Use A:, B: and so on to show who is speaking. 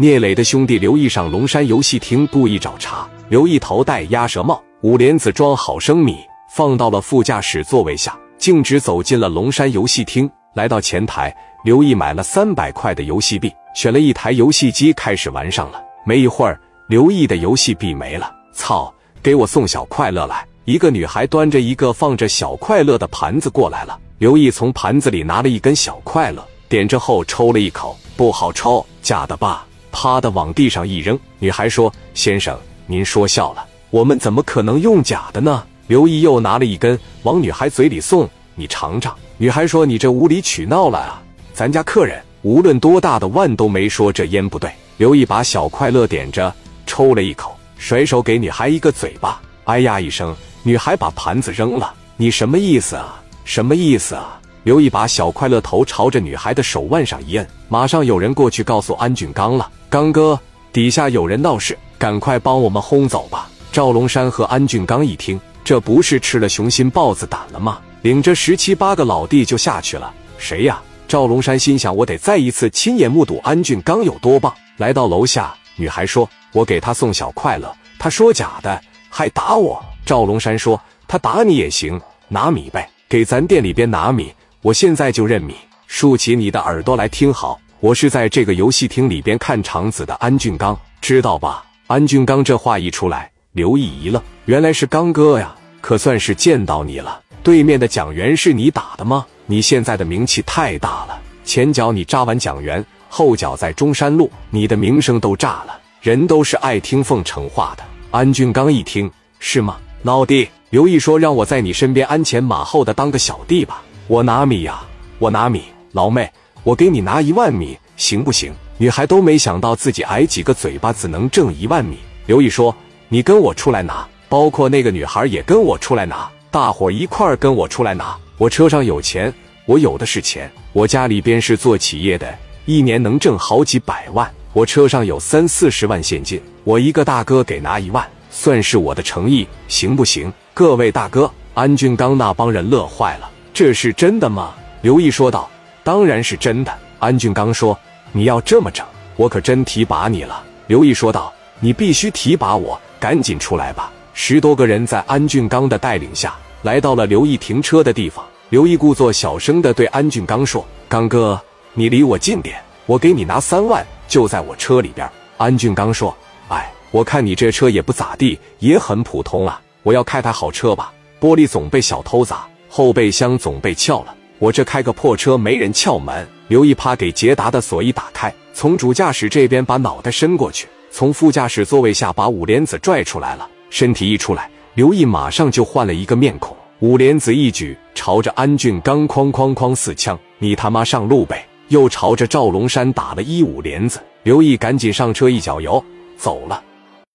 A: 聂磊的兄弟刘毅上龙山游戏厅故意找茬，刘毅头戴鸭舌帽，五莲子装好生米放到了副驾驶座位下，径直走进了龙山游戏厅。来到前台，刘毅买了三百块的游戏币，选了一台游戏机，开始玩上了。没一会儿，刘毅的游戏币没了。操！给我送小快乐来！一个女孩端着一个放着小快乐的盘子过来了。刘毅从盘子里拿了一根小快乐，点着后抽了一口，不好抽，假的吧？啪的往地上一扔。女孩说：“先生，您说笑了，我们怎么可能用假的呢？”刘毅又拿了一根往女孩嘴里送，你尝尝。女孩说：“你这无理取闹了啊！咱家客人无论多大的腕都没说这烟不对。”刘毅把小快乐点着，抽了一口，甩手给女孩一个嘴巴，哎呀一声，女孩把盘子扔了。你什么意思啊？什么意思啊？刘毅把小快乐头朝着女孩的手腕上一摁，马上有人过去告诉安俊刚了。刚哥，底下有人闹事，赶快帮我们轰走吧！赵龙山和安俊刚一听，这不是吃了雄心豹子胆了吗？领着十七八个老弟就下去了。谁呀？赵龙山心想，我得再一次亲眼目睹安俊刚有多棒。来到楼下，女孩说：“我给他送小快乐。”他说：“假的，还打我。”赵龙山说：“他打你也行，拿米呗，给咱店里边拿米。我现在就认米。竖起你的耳朵来听好。”我是在这个游戏厅里边看场子的安俊刚，知道吧？安俊刚这话一出来，刘毅一愣，原来是刚哥呀，可算是见到你了。对面的蒋元是你打的吗？你现在的名气太大了，前脚你扎完蒋元，后脚在中山路，你的名声都炸了，人都是爱听奉承话的。安俊刚一听，是吗？老弟，刘毅说让我在你身边鞍前马后的当个小弟吧，我拿米呀，我拿米，老妹。我给你拿一万米，行不行？女孩都没想到自己挨几个嘴巴子能挣一万米。刘毅说：“你跟我出来拿，包括那个女孩也跟我出来拿，大伙一块儿跟我出来拿。我车上有钱，我有的是钱。我家里边是做企业的，一年能挣好几百万。我车上有三四十万现金，我一个大哥给拿一万，算是我的诚意，行不行？各位大哥，安俊刚那帮人乐坏了，这是真的吗？”刘毅说道。当然是真的，安俊刚说：“你要这么整，我可真提拔你了。”刘毅说道：“你必须提拔我，赶紧出来吧！”十多个人在安俊刚的带领下来到了刘毅停车的地方。刘毅故作小声的对安俊刚说：“刚哥，你离我近点，我给你拿三万，就在我车里边。”安俊刚说：“哎，我看你这车也不咋地，也很普通啊。我要开台好车吧，玻璃总被小偷砸，后备箱总被撬了。”我这开个破车，没人撬门。刘毅怕给捷达的锁一打开，从主驾驶这边把脑袋伸过去，从副驾驶座位下把五莲子拽出来了。身体一出来，刘毅马上就换了一个面孔。五莲子一举朝着安俊刚哐哐哐四枪，你他妈上路呗！又朝着赵龙山打了一五莲子。刘毅赶紧上车，一脚油走了。